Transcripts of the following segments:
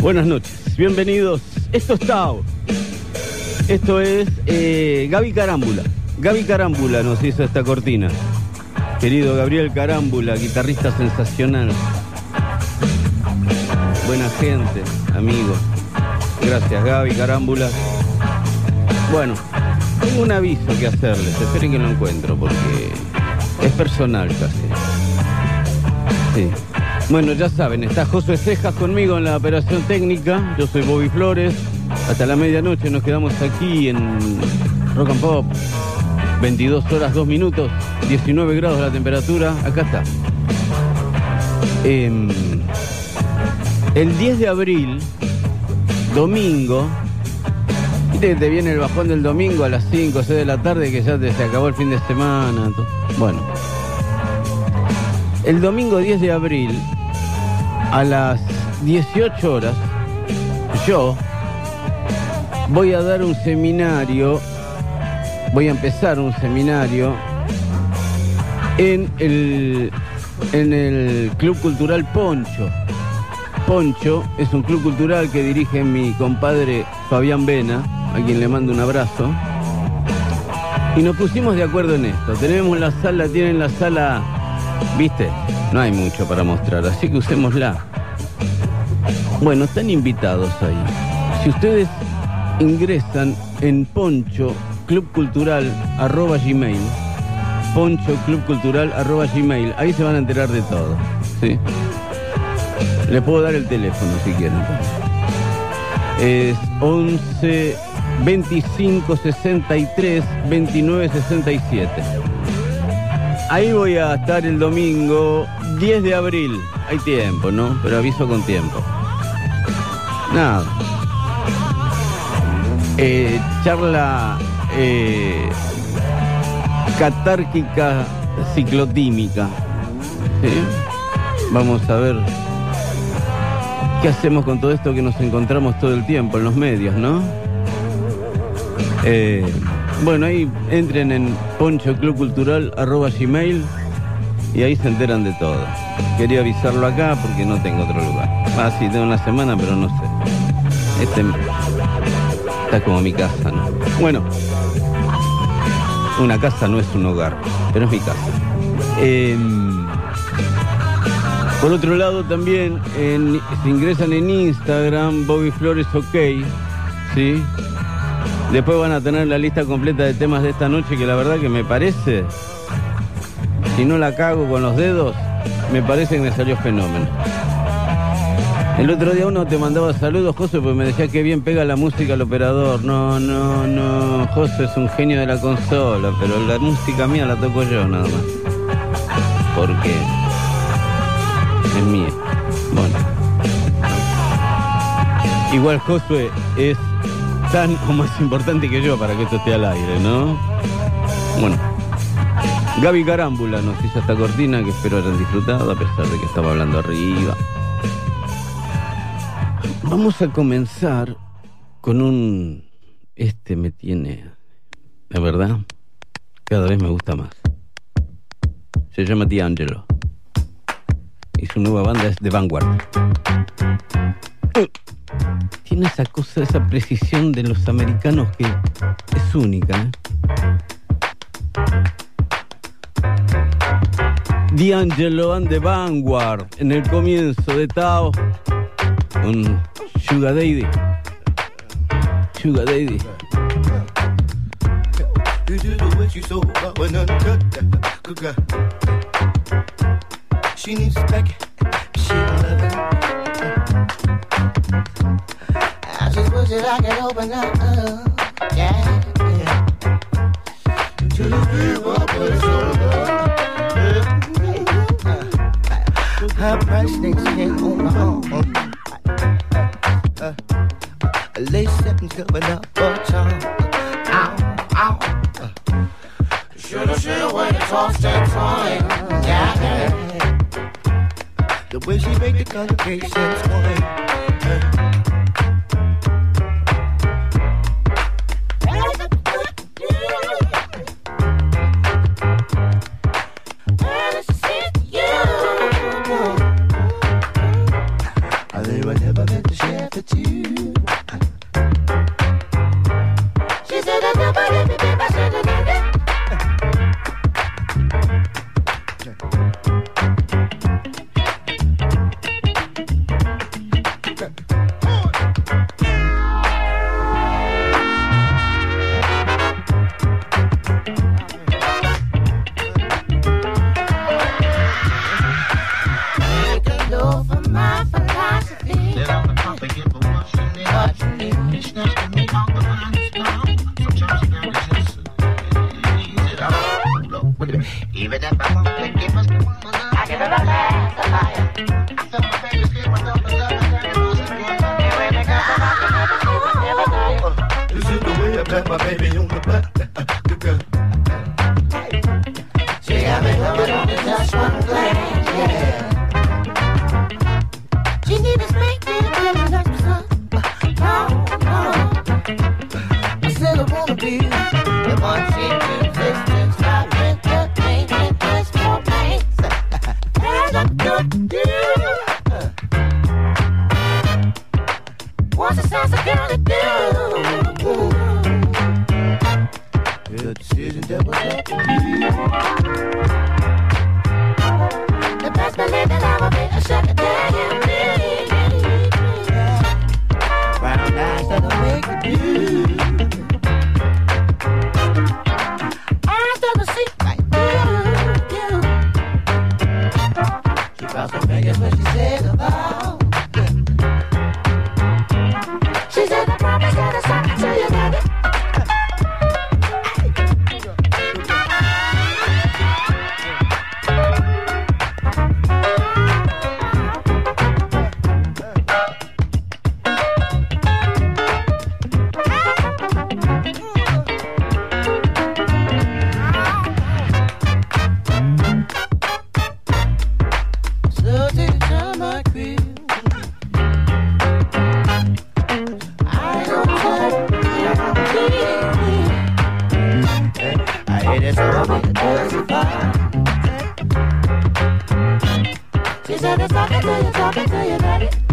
Buenas noches, bienvenidos. Esto es Tao. Esto es eh, Gaby Carámbula. Gaby Carámbula nos hizo esta cortina. Querido Gabriel Carámbula, guitarrista sensacional. Buena gente, amigo. Gracias, Gaby Carámbula. Bueno, tengo un aviso que hacerles. Esperen que lo encuentro porque es personal casi. Sí. Bueno, ya saben, está José Cejas conmigo en la operación técnica. Yo soy Bobby Flores. Hasta la medianoche nos quedamos aquí en Rock and Pop. 22 horas 2 minutos, 19 grados la temperatura. Acá está. Em, el 10 de abril, domingo, que te viene el bajón del domingo a las 5 o 6 de la tarde que ya te, se acabó el fin de semana. Bueno. El domingo 10 de abril, a las 18 horas, yo voy a dar un seminario, voy a empezar un seminario en el, en el Club Cultural Poncho. Poncho es un club cultural que dirige mi compadre Fabián Vena, a quien le mando un abrazo. Y nos pusimos de acuerdo en esto. Tenemos la sala, tienen la sala, viste, no hay mucho para mostrar, así que usémosla. Bueno, están invitados ahí. Si ustedes ingresan en Poncho Club Cultural arroba gmail, Poncho Club Cultural arroba ahí se van a enterar de todo. ¿sí? Les puedo dar el teléfono si quieren. Es 11 25 63 29 67. Ahí voy a estar el domingo 10 de abril. Hay tiempo, ¿no? Pero aviso con tiempo. Nada. Eh, charla eh, catárquica ciclotímica. Vamos a ver qué hacemos con todo esto que nos encontramos todo el tiempo en los medios, ¿no? Eh, bueno, ahí entren en ponchoclubcultural.gmail y ahí se enteran de todo. Quería avisarlo acá porque no tengo otro lugar. Ah, sí, tengo una semana, pero no sé. Este está como mi casa, ¿no? Bueno, una casa no es un hogar, pero es mi casa. Em, por otro lado también, en- si ingresan en Instagram, Bobby Flores OK, ¿sí? Después van a tener la lista completa de temas de esta noche que la verdad que me parece, si no la cago con los dedos, me parece que me salió fenómeno. El otro día uno te mandaba saludos, José, porque me decía que bien pega la música al operador. No, no, no, José es un genio de la consola, pero la música mía la toco yo nada más. Porque es mía. Bueno. Igual Josué es tan o más importante que yo para que esto esté al aire, ¿no? Bueno. Gaby Carámbula nos hizo esta cortina que espero hayan disfrutado a pesar de que estaba hablando arriba. Vamos a comenzar con un... Este me tiene... La verdad, cada vez me gusta más. Se llama D'Angelo. Y su nueva banda es The Vanguard. Tiene esa cosa, esa precisión de los americanos que es única. ¿eh? D'Angelo and the Vanguard en el comienzo de Tao con Sugar Daddy. Sugar Daddy. She needs back. She love it. I just wish that I could open up. yeah. High price things ain't on my own. Uh, uh, late seconds coming up for time. Ow, ow. Uh. Shoulda, shoulda, waited, tossed that time. Yeah, yeah. The way she make the congregation sway. Uh. talking to you, talking to your daddy.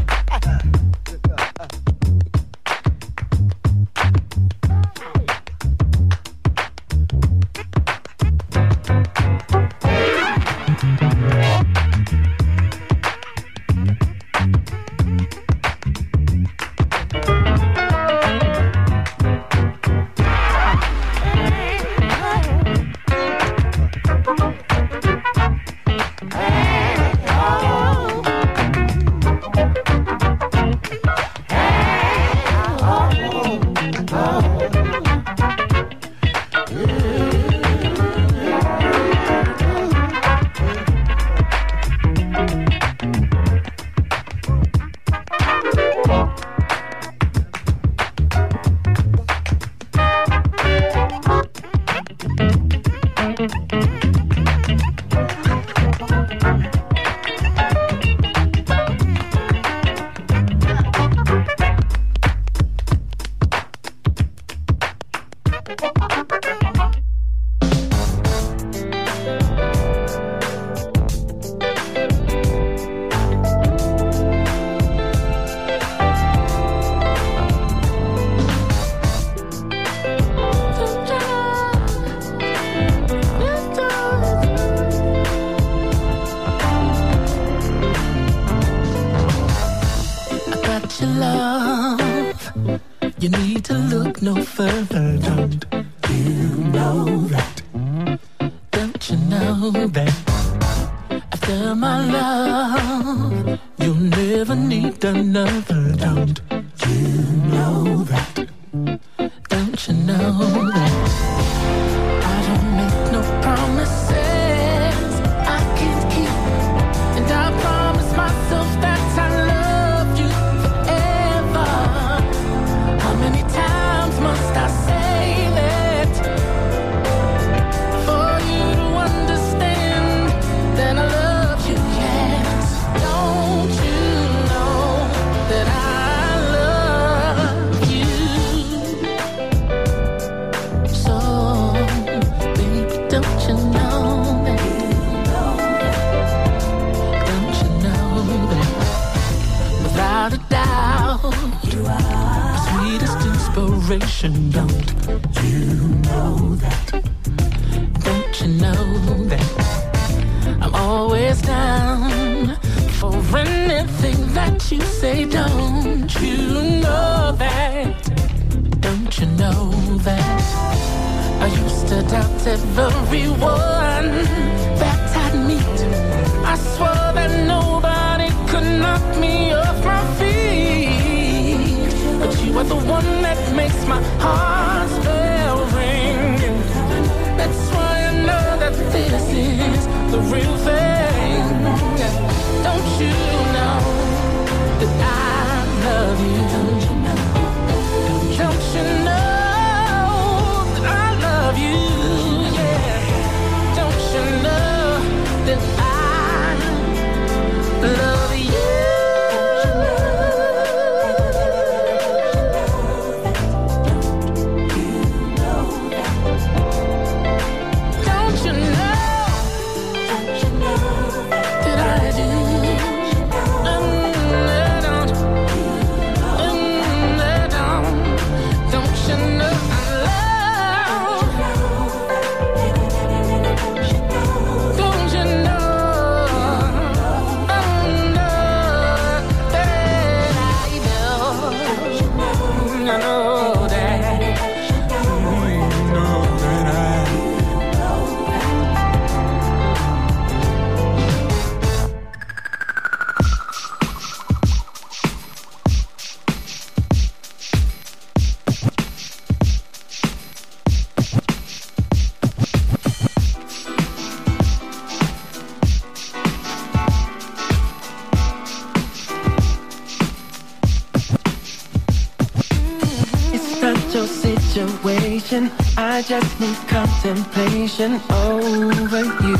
just need contemplation over you.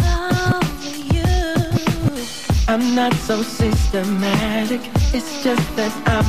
Over you. I'm not so systematic, it's just that I'm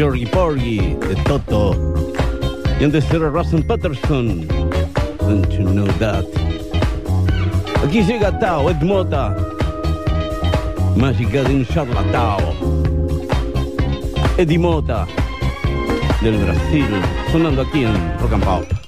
Georgie Porgy de Toto. Y antes era Russell Patterson. Don't you know that? Aquí llega Tao, Ed Mota. Mágica de un charlatao. Eddie del Brasil, sonando aquí en Rock and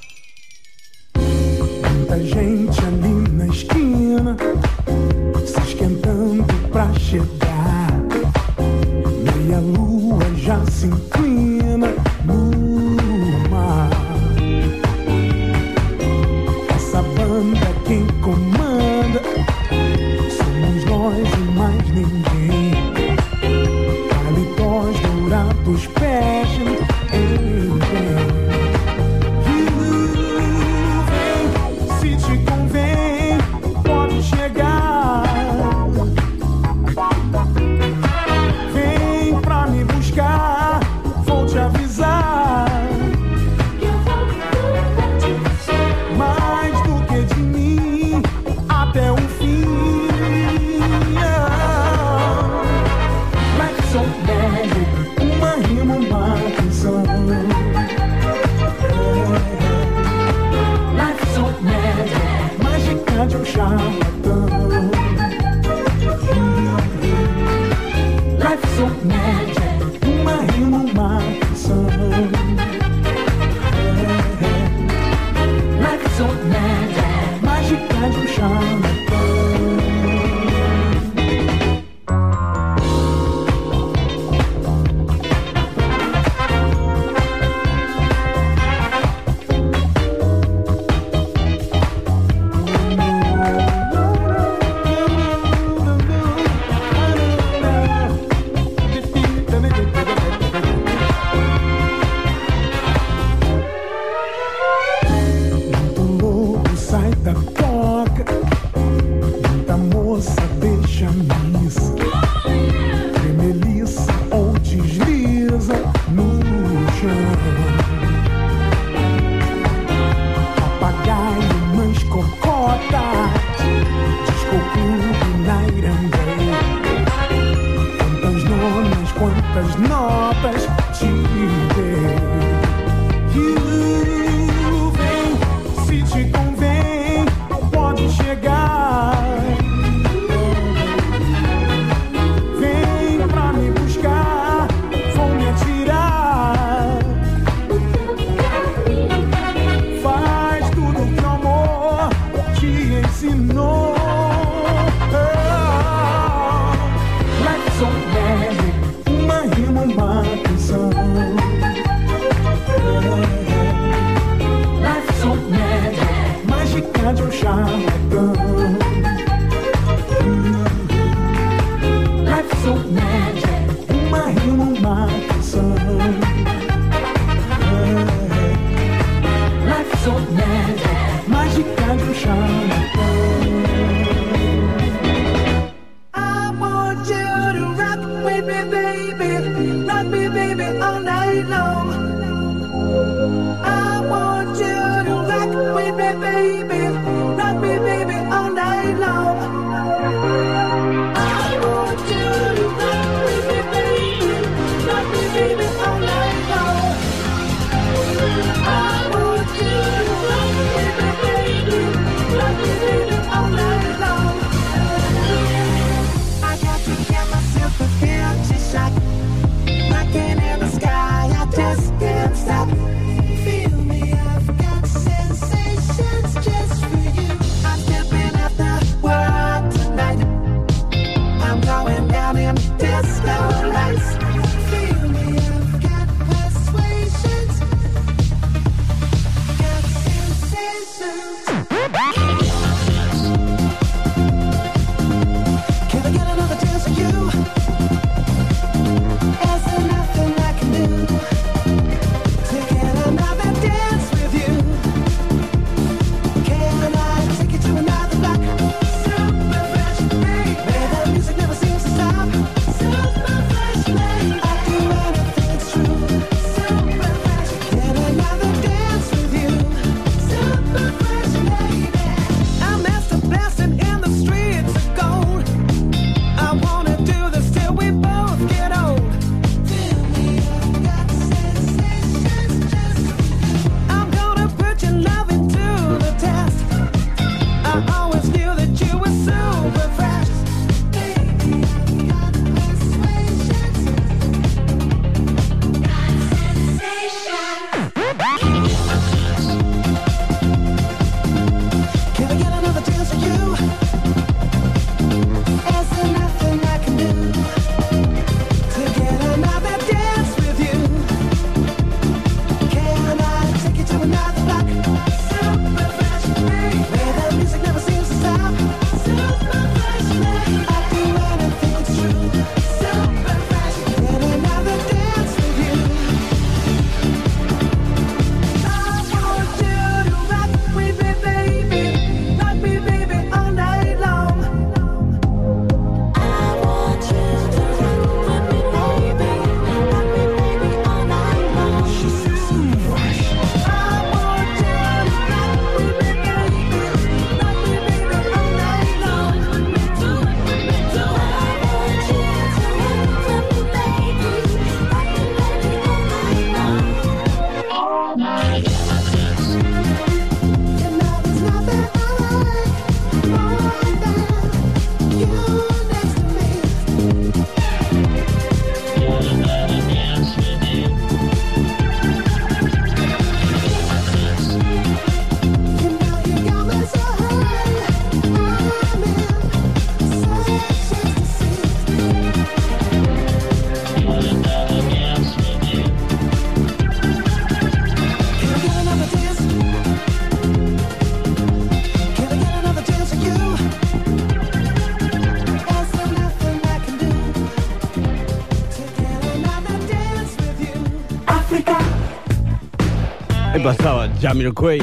Camilo Quay.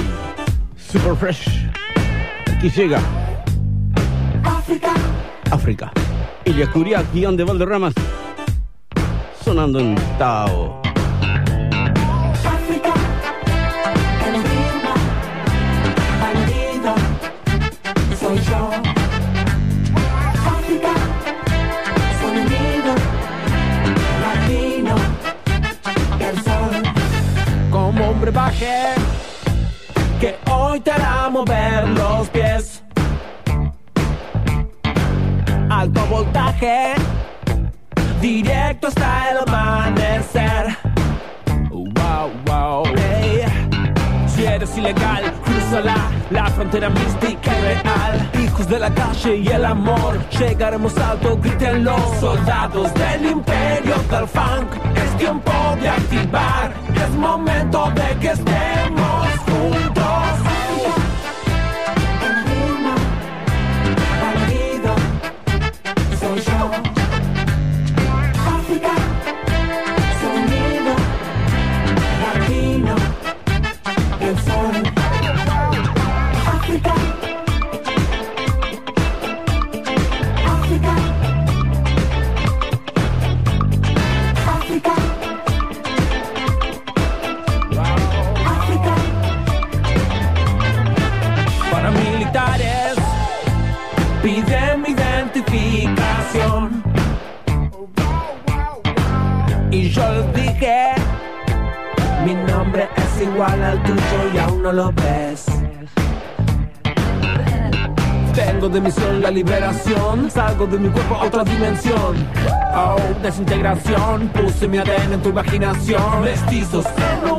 Super Fresh. Aquí llega. África. África. Ilia Curia, guion de Valderramas. Sonando en Tao. Llegaremos alto, grítenlo tu imaginación. Mestizos en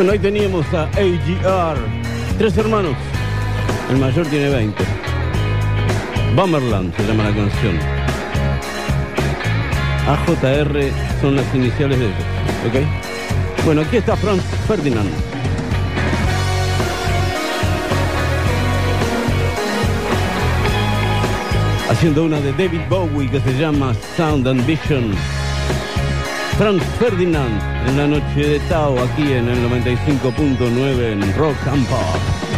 Bueno, ahí teníamos a AGR. Tres hermanos. El mayor tiene 20. Bummerland se llama la canción. AJR son las iniciales de ellos. ¿Ok? Bueno, aquí está Franz Ferdinand. Haciendo una de David Bowie que se llama Sound and Vision. Franz Ferdinand en la noche de Tao aquí en el 95.9 en Rock and Pop.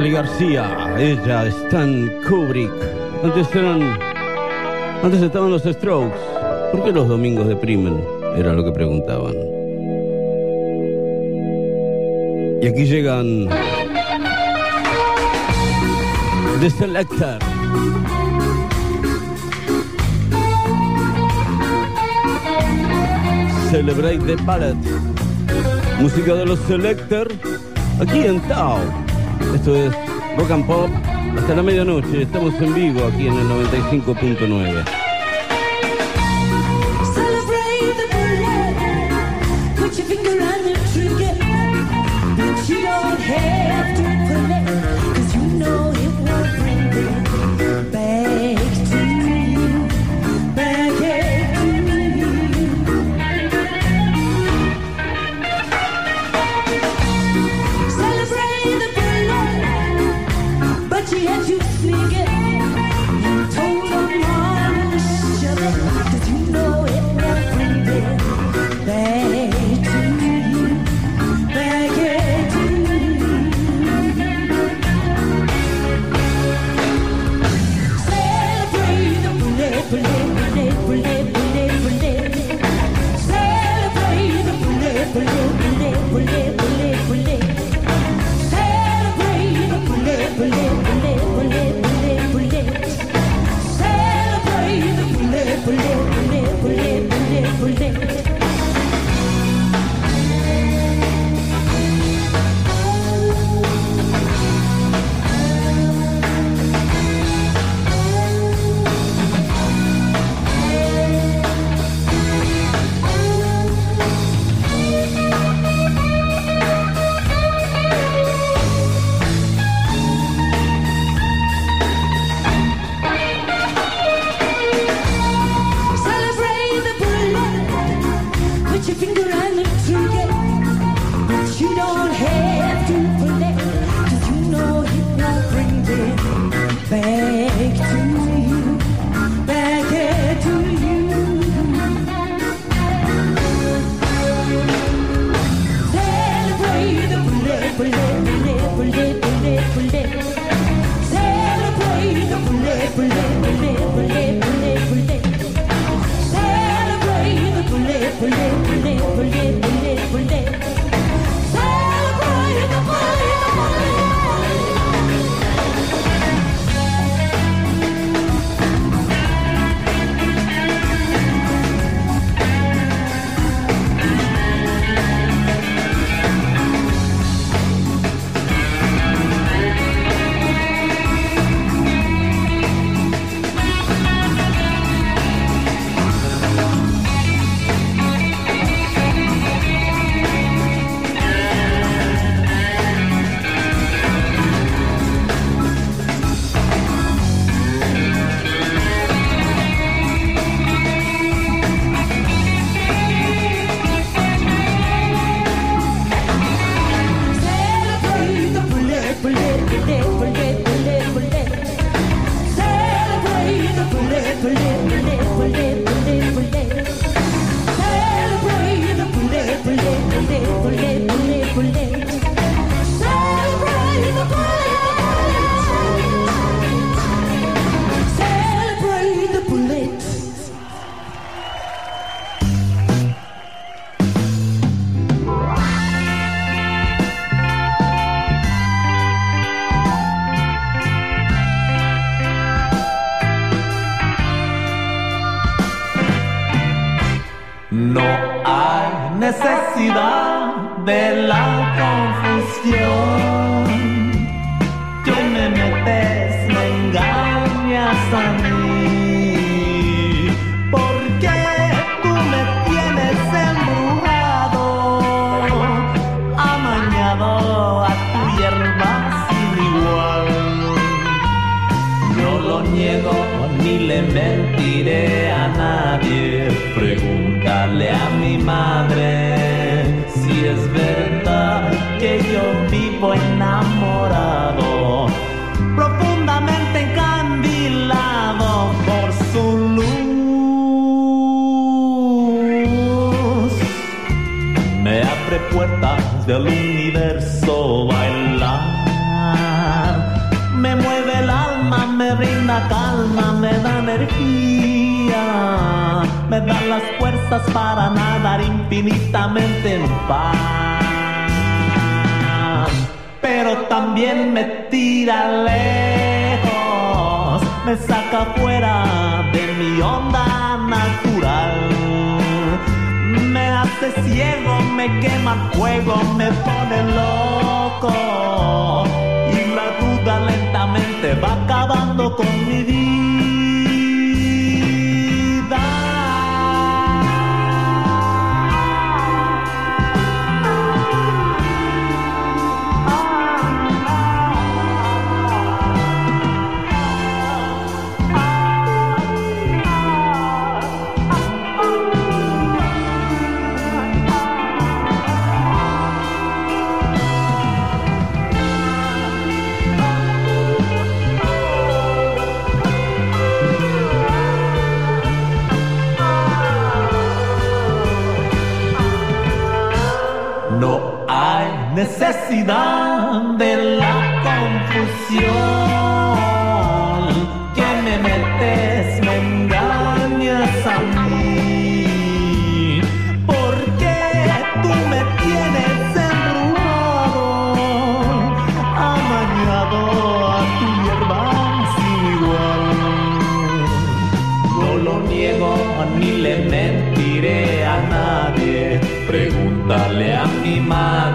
Charlie García, ella, Stan Kubrick. Antes eran. Antes estaban los Strokes. ¿Por qué los domingos deprimen? Era lo que preguntaban. Y aquí llegan. The Selector. Celebrate the Palette. Música de los Selector. Aquí en Tao. Esto es Rock and Pop hasta la medianoche. Estamos en vivo aquí en el 95.9. ni le mentiré a nadie. Pregúntale a mi madre si es verdad que yo vivo enamorado, profundamente encandilado por su luz. Me abre puertas de luz para nadar infinitamente en paz. Pero también me tira lejos, me saca fuera de mi onda natural. Me hace ciego, me quema fuego, me pone loco. Y la duda lentamente va acabando con mi vida. de la confusión que me metes, me engañas a mí. Porque tú me tienes enrumado, amañado a tu hierba sin igual. No lo niego ni le mentiré a nadie. Pregúntale a mi madre.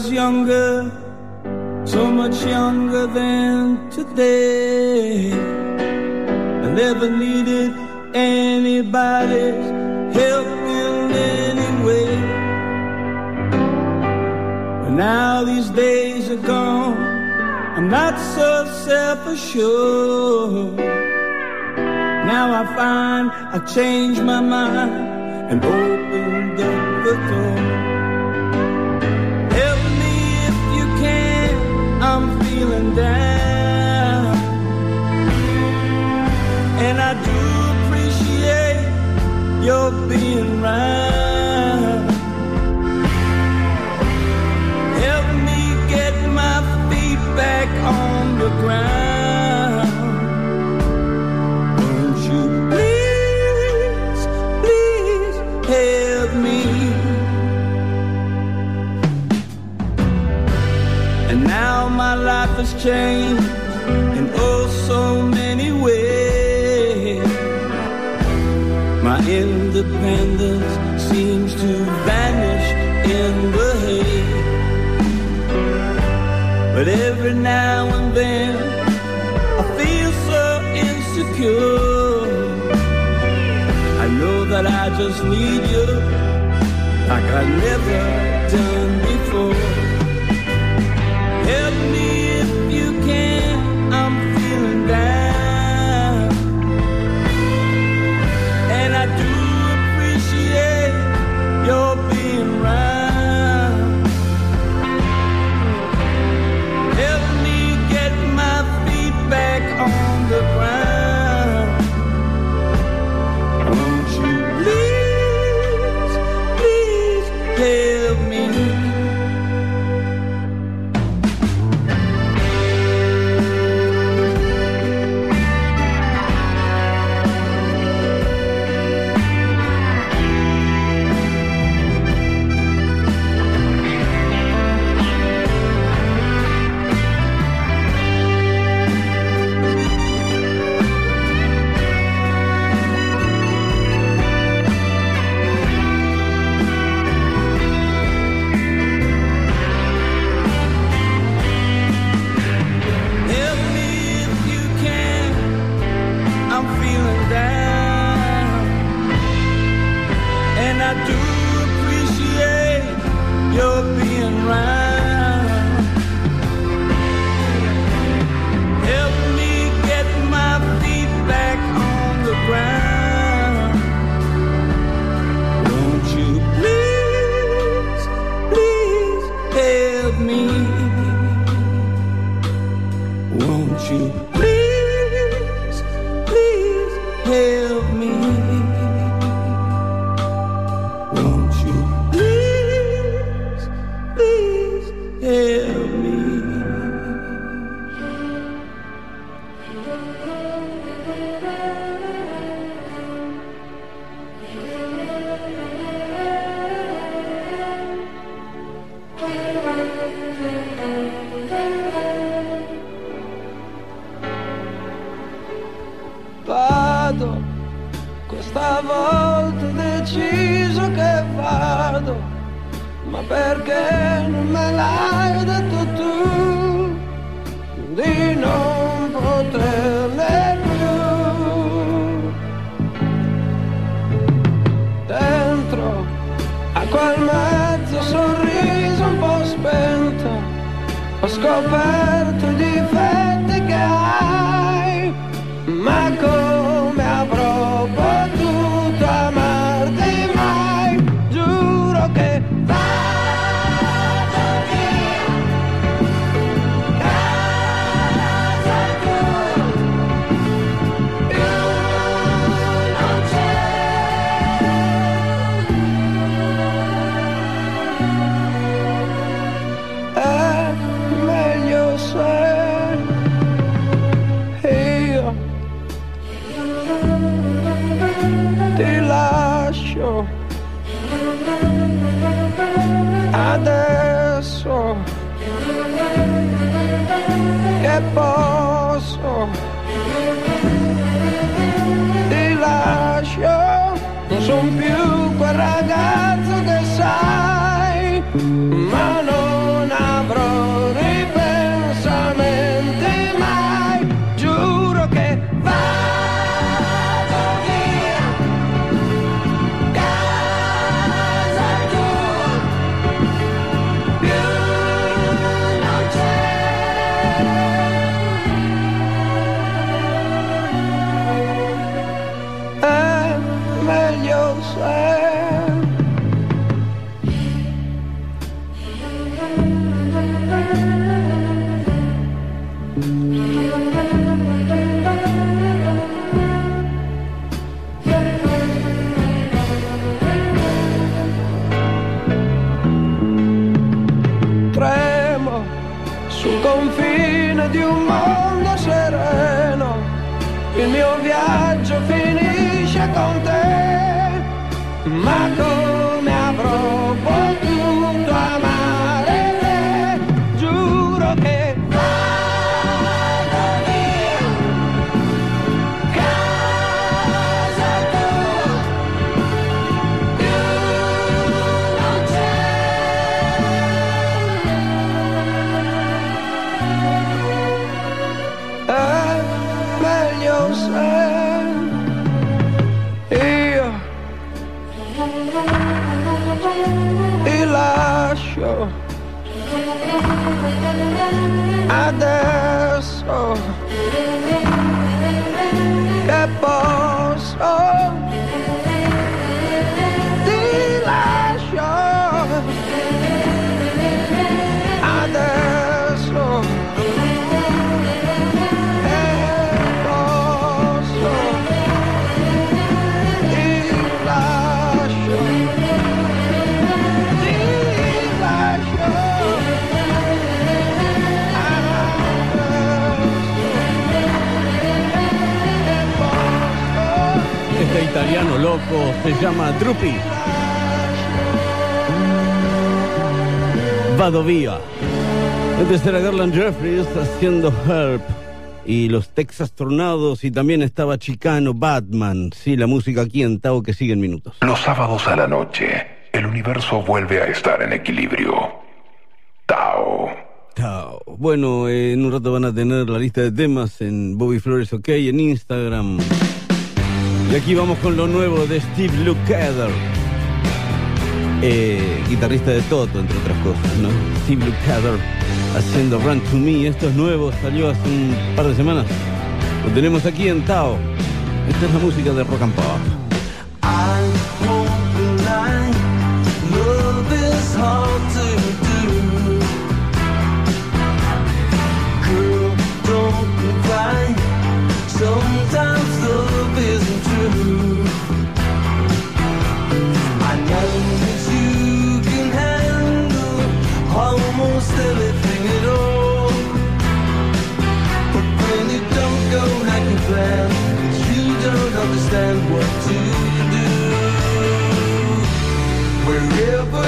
was younger, so much younger than today. I never needed anybody's help in any way. But now these days are gone, I'm not so self-assured. Now I find I changed my mind changed in oh so many ways. My independence seems to vanish in the haze. But every now and then I feel so insecure. I know that I just need you like I never done. è posso loco se llama Drupi. Vado via. Antes era Garland Jeffries haciendo Help. Y los Texas Tornados y también estaba Chicano Batman. Sí, la música aquí en Tao que sigue en minutos. Los sábados a la noche, el universo vuelve a estar en equilibrio. Tao. Tao. Bueno, eh, en un rato van a tener la lista de temas en Bobby Flores OK, en Instagram. Y aquí vamos con lo nuevo de Steve Lukather. Eh, guitarrista de Toto, entre otras cosas, ¿no? Steve Lukather haciendo Run to Me. Esto es nuevo, salió hace un par de semanas. Lo tenemos aquí en Tao. Esta es la música de Rock and Pop. Sometimes love isn't true. I know that you can handle almost at all. But when it don't go like you you don't understand what to do. Wherever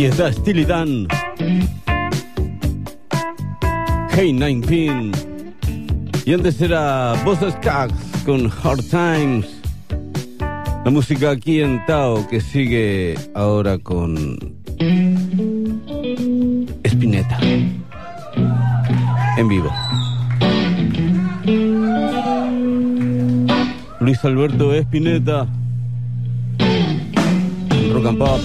Aquí está Steely Dan. Hey 19. Y antes era Bossa Skaggs con Hard Times. La música aquí en Tao que sigue ahora con Spinetta. En vivo. Luis Alberto Espineta. Rock and Pop.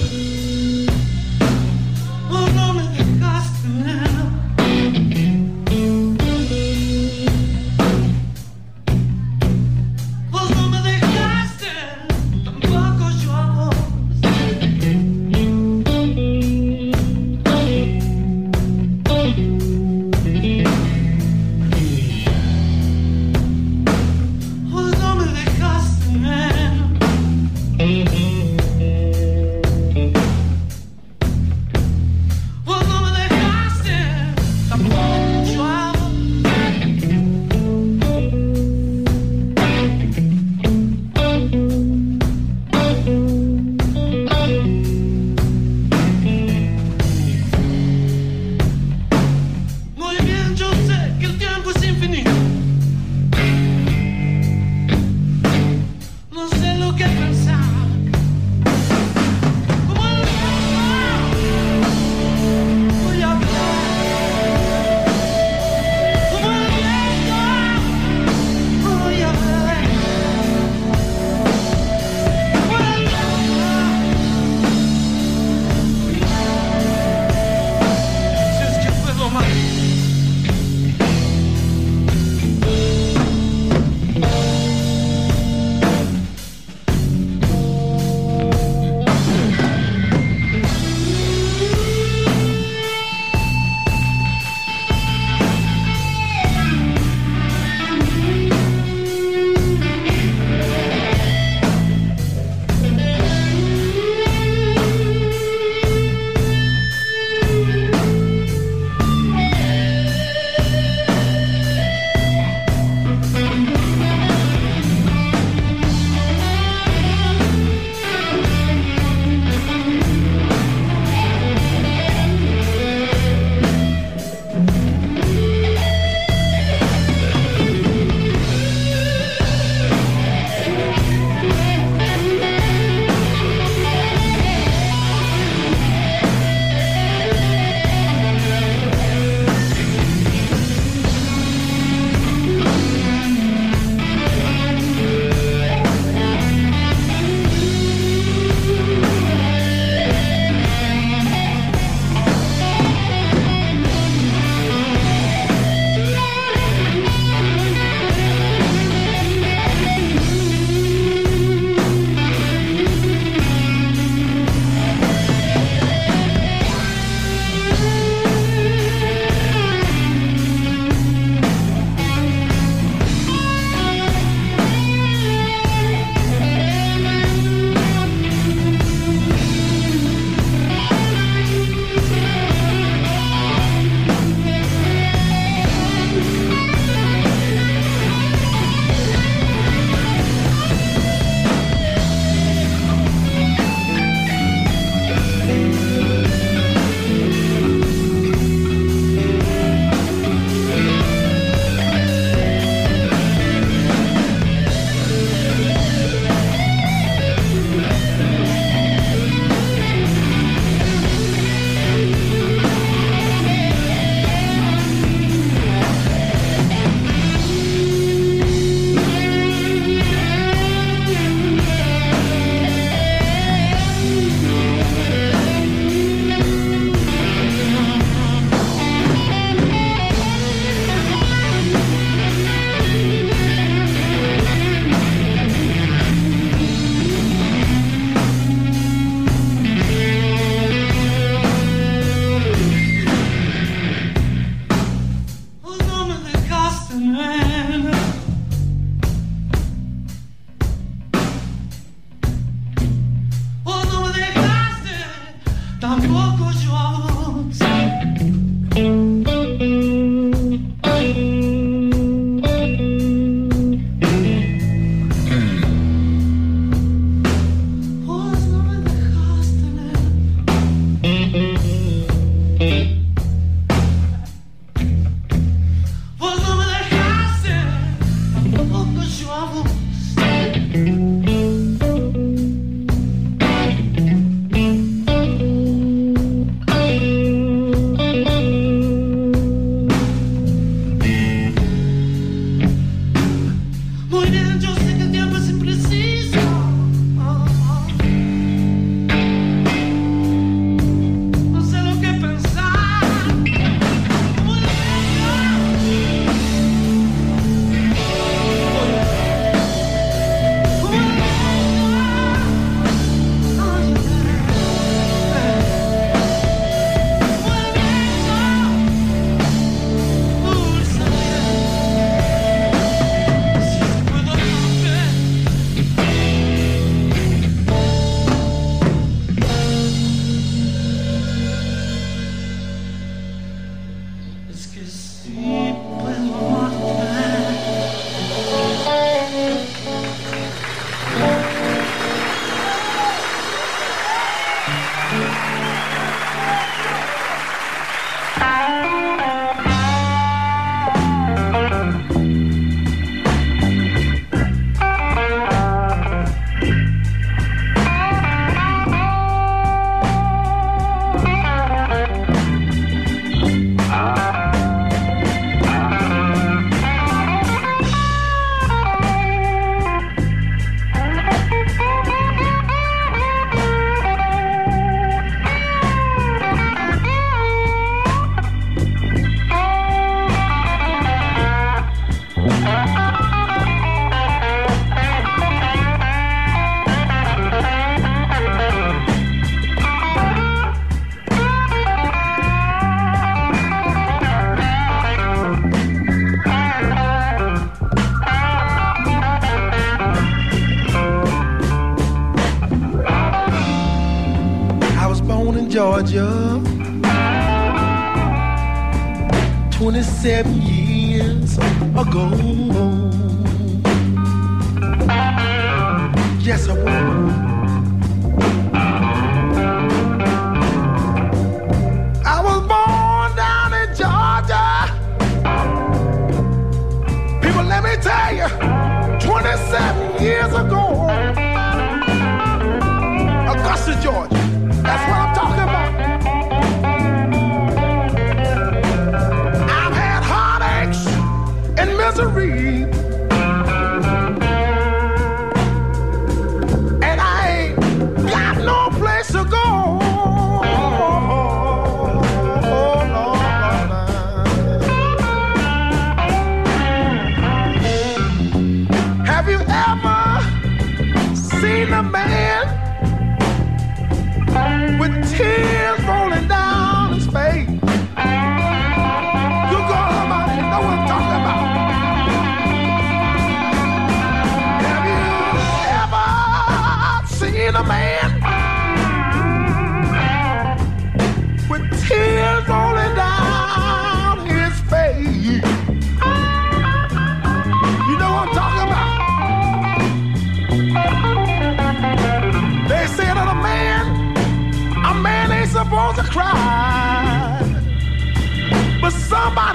Yes, I will.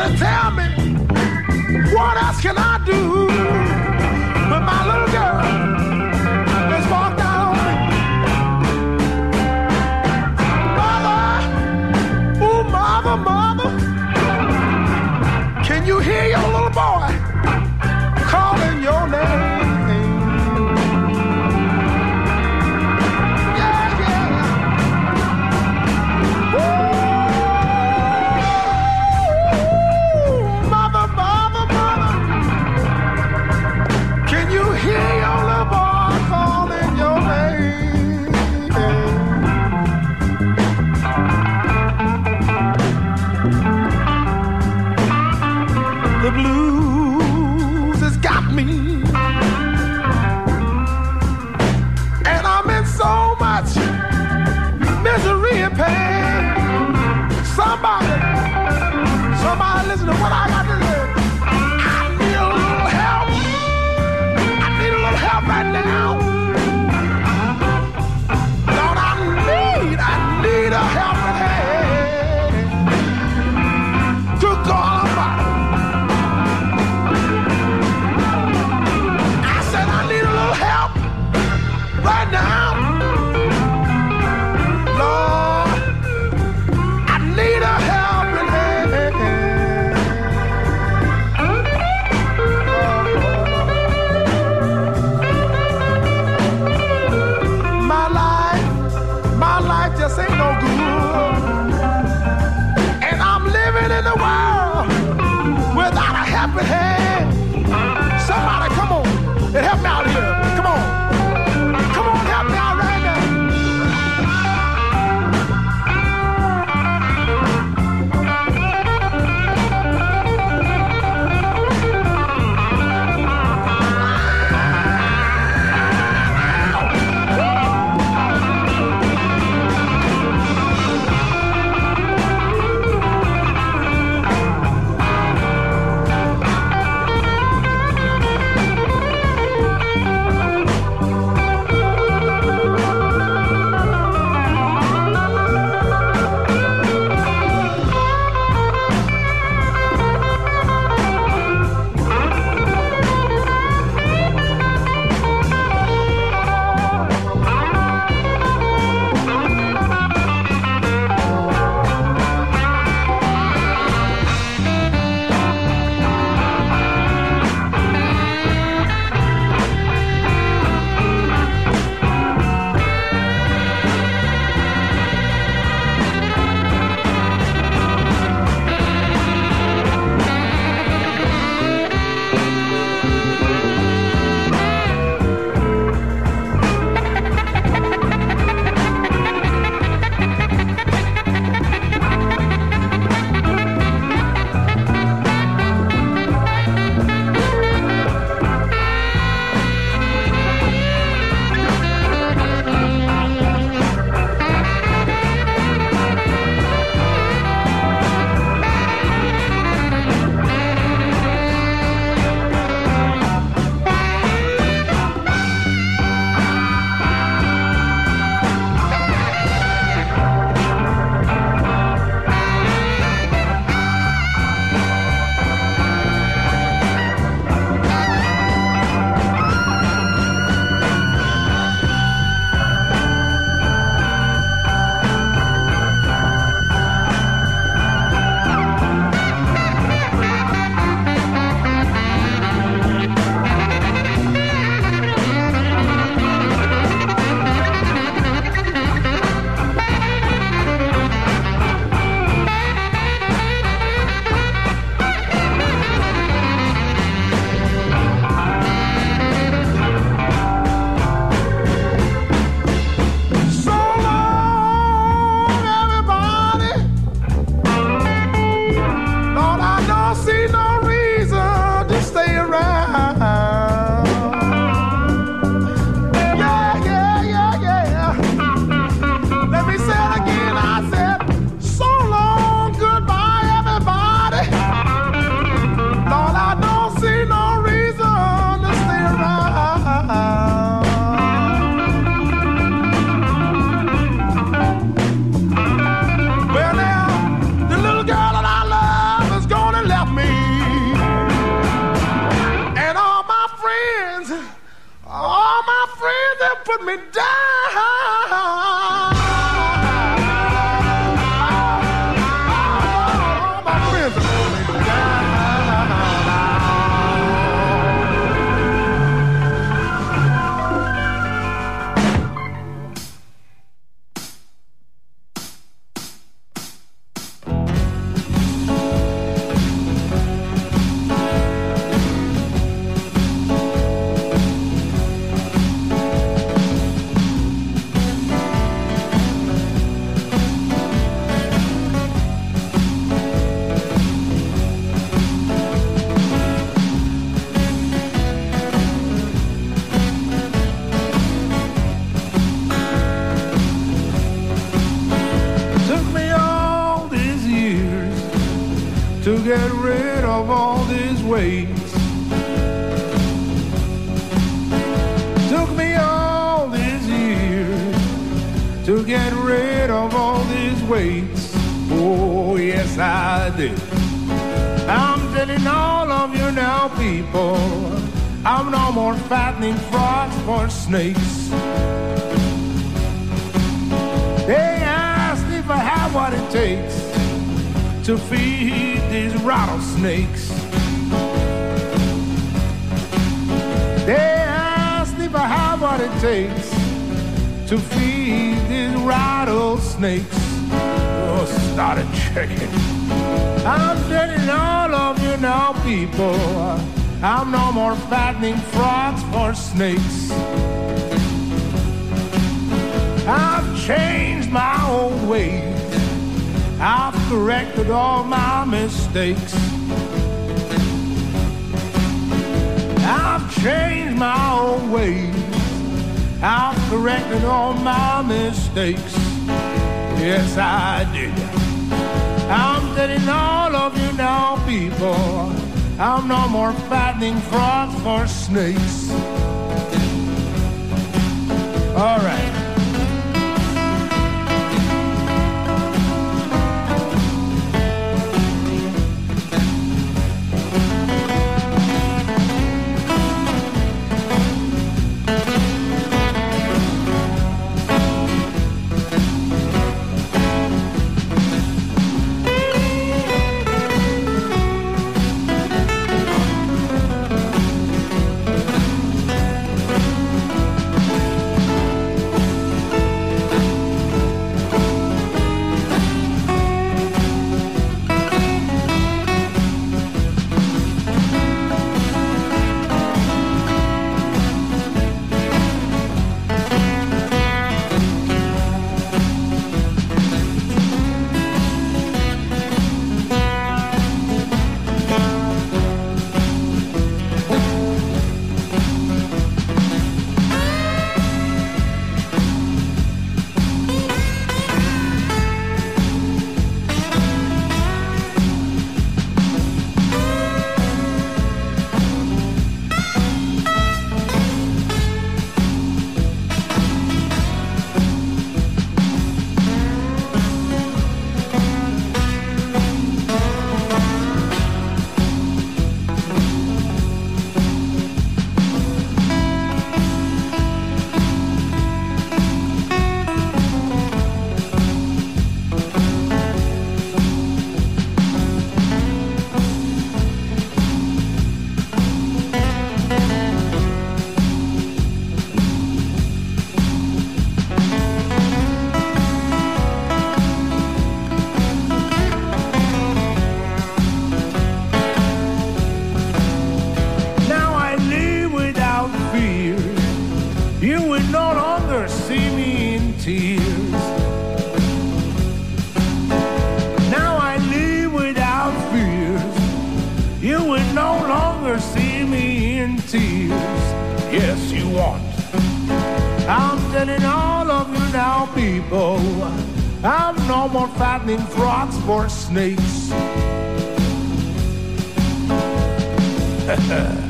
Somebody tell me, what else can I do? But my little girl has walked out on me. Mother, oh mother, mother, can you hear your little weights. Took me all these years to get rid of all these weights. Oh, yes, I did. I'm telling all of you now, people, I'm no more fattening frogs for snakes. They asked if I have what it takes to feed these rattlesnakes. They asked if I have what it takes to feed these rattlesnakes. Oh, started checking. I'm telling all of you now, people, I'm no more fattening frogs for snakes. I've changed my old ways. I've corrected all my mistakes. I've changed my old ways. I've corrected all my mistakes. Yes, I did. I'm telling all of you now, people, I'm no more fattening frogs for snakes. All right. Ha ha ha.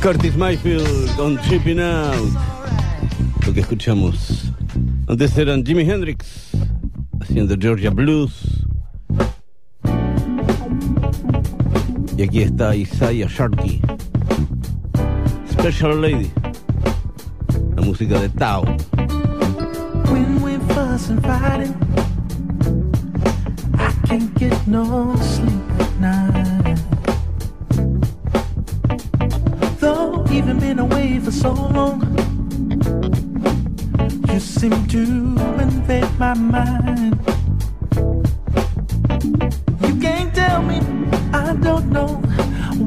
Curtis Mayfield con Tripping Out. Lo que escuchamos. Antes eran Jimi Hendrix haciendo Georgia Blues. Y aquí está Isaiah Sharkey. Special Lady. música de Tao. When we're fussing, fighting, I can't get no sleep at night. Though even been away for so long, you seem to invade my mind. You can't tell me I don't know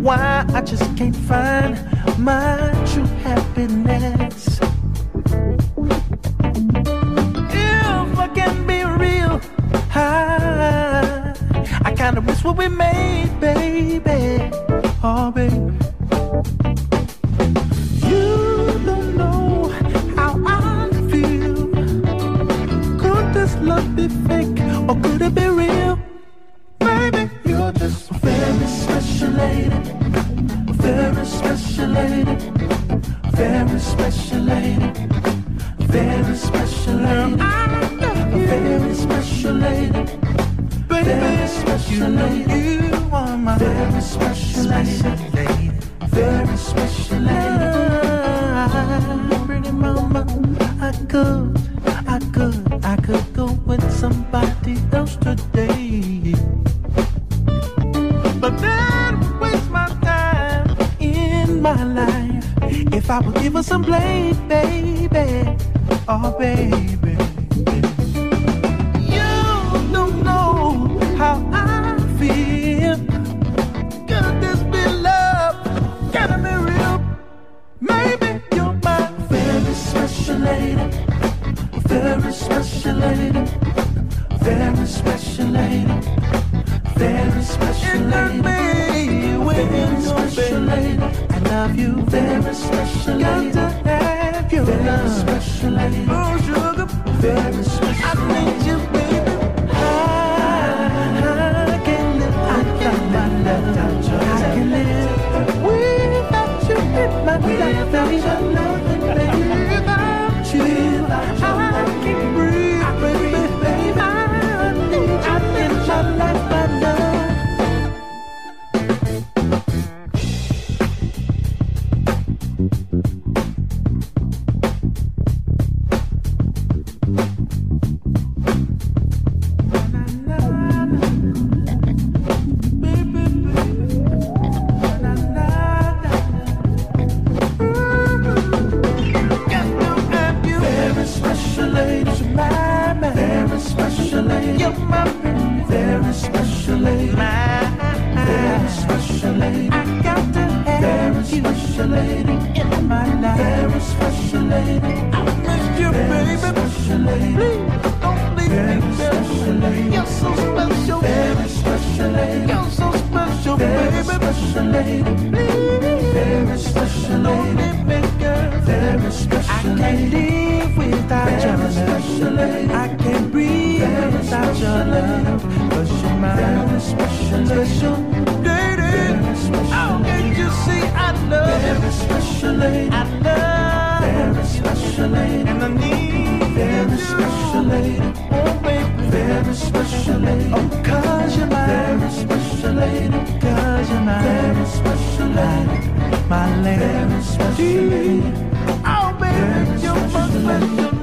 why I just can't find my true happiness. can't live without your love. I can't breathe without your love. Cause you're my special, special lady. Oh, can you see I love you. special lady. I love you. special lady. And I need Very special lady. Oh, baby. Very special lady. Oh, cause you're my Very special lady. Cause you're my Very special lady. My lady. Very special lady remember.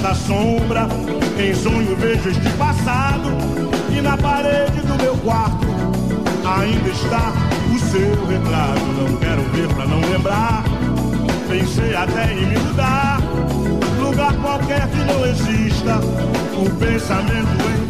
da sombra. Em sonho vejo este passado e na parede do meu quarto ainda está o seu retrato. Não quero ver pra não lembrar. Pensei até em me mudar, lugar qualquer que não exista. O pensamento em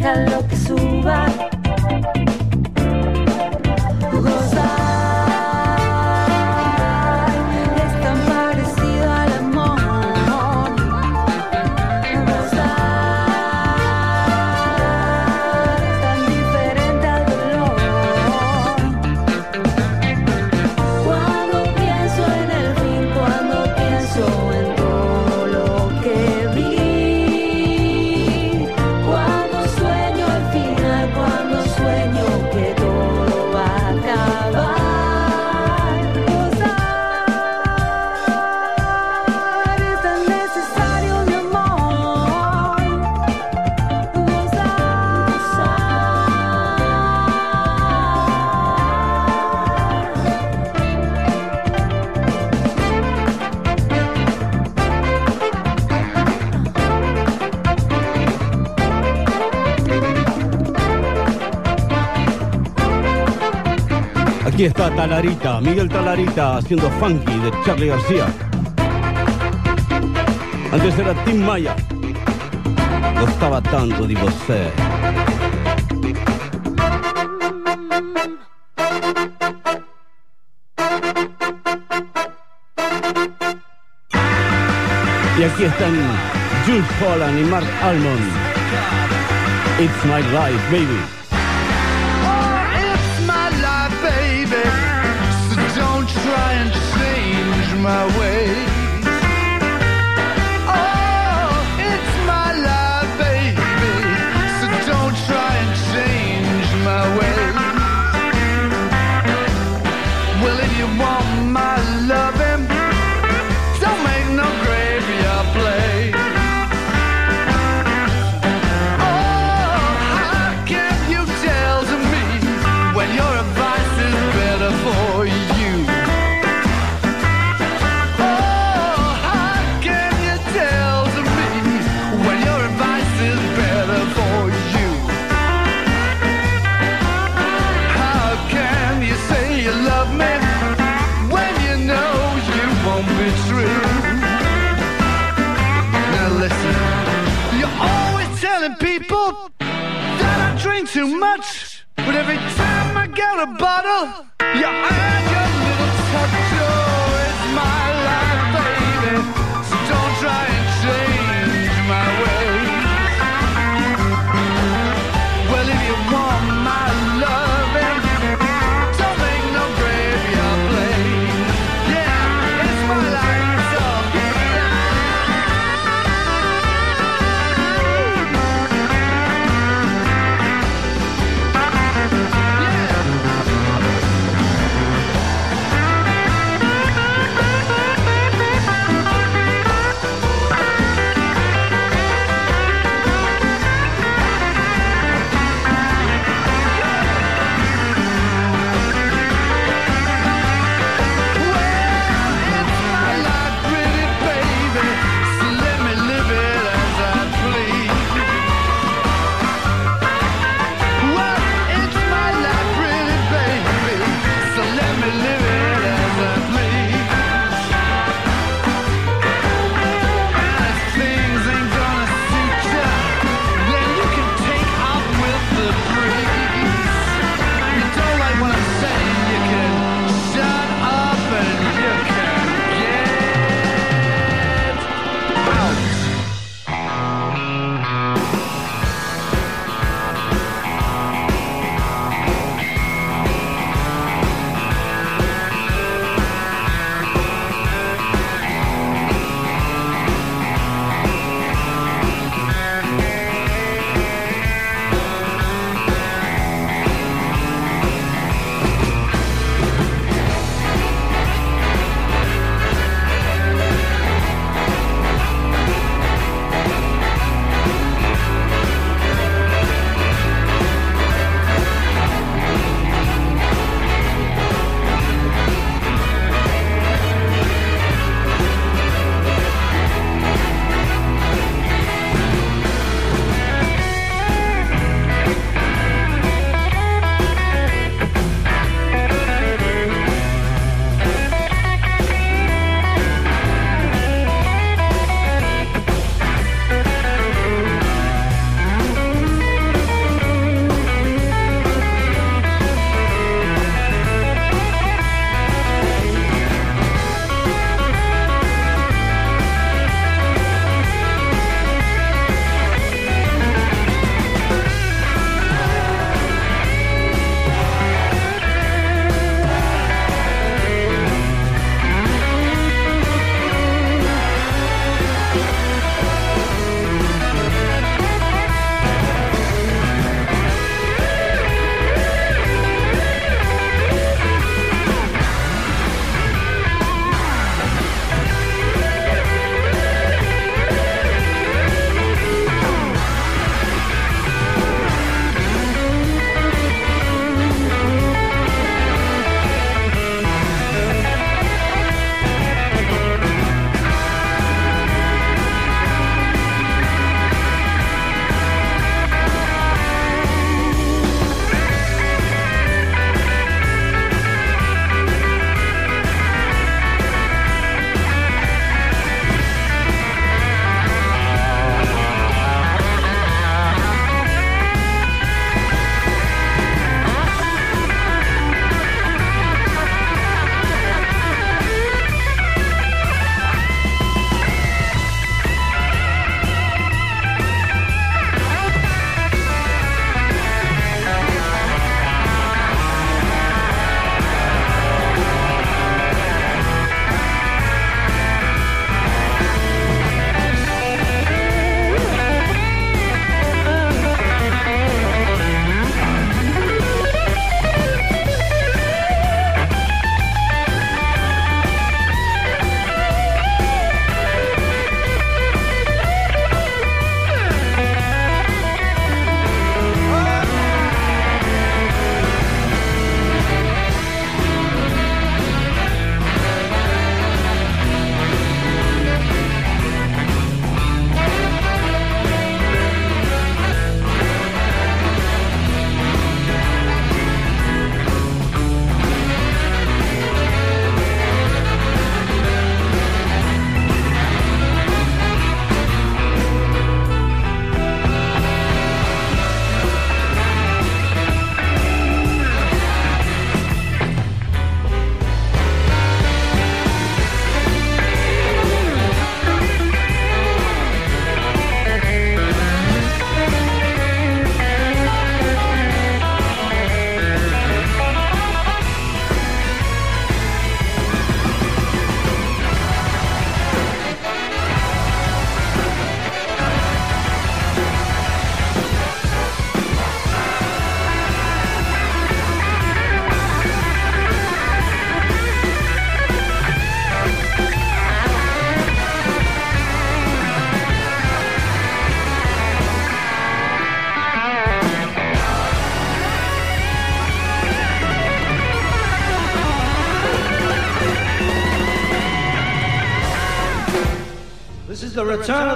deja lo que suba. Aquí está Talarita, Miguel Talarita haciendo funky de Charlie García. Antes era Tim Maya. Gostava tanto de você. Y aquí están Jules Holland y Mark Almond. It's my life, baby. a bottle.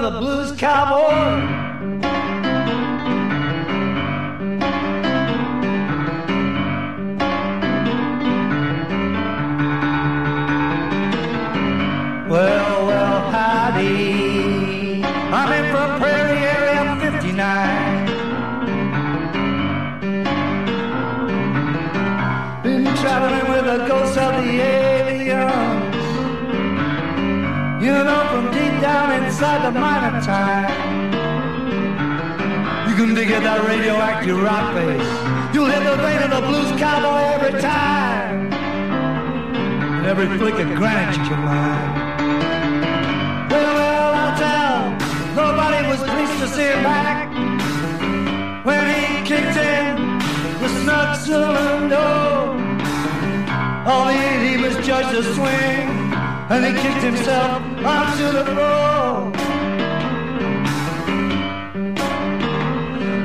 The blues cowboy. To swing. And he kicked himself onto the floor.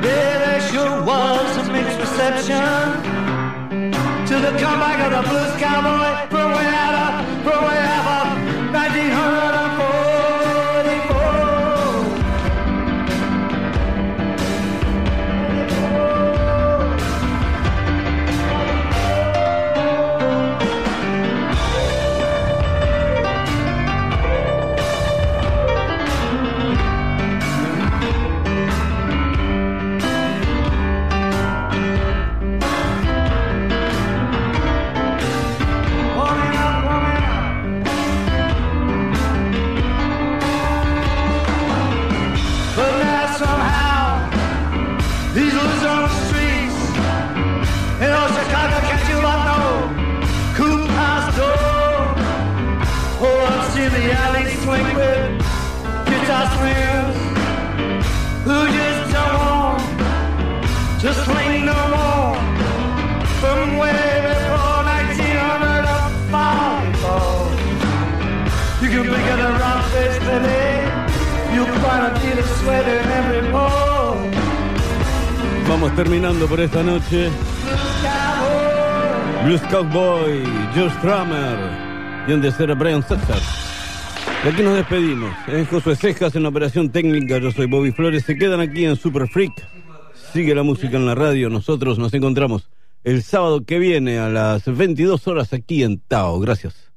Yeah, there sure was a mixed reception to the comeback of the blues cowboy Vamos terminando por esta noche. Blues Cowboy, Joe Strummer y antes era Brian Setzer. Y aquí nos despedimos. Es Josué Cejas en operación técnica. Yo soy Bobby Flores. Se quedan aquí en Super Freak. Sigue la música en la radio. Nosotros nos encontramos el sábado que viene a las 22 horas aquí en Tao. Gracias.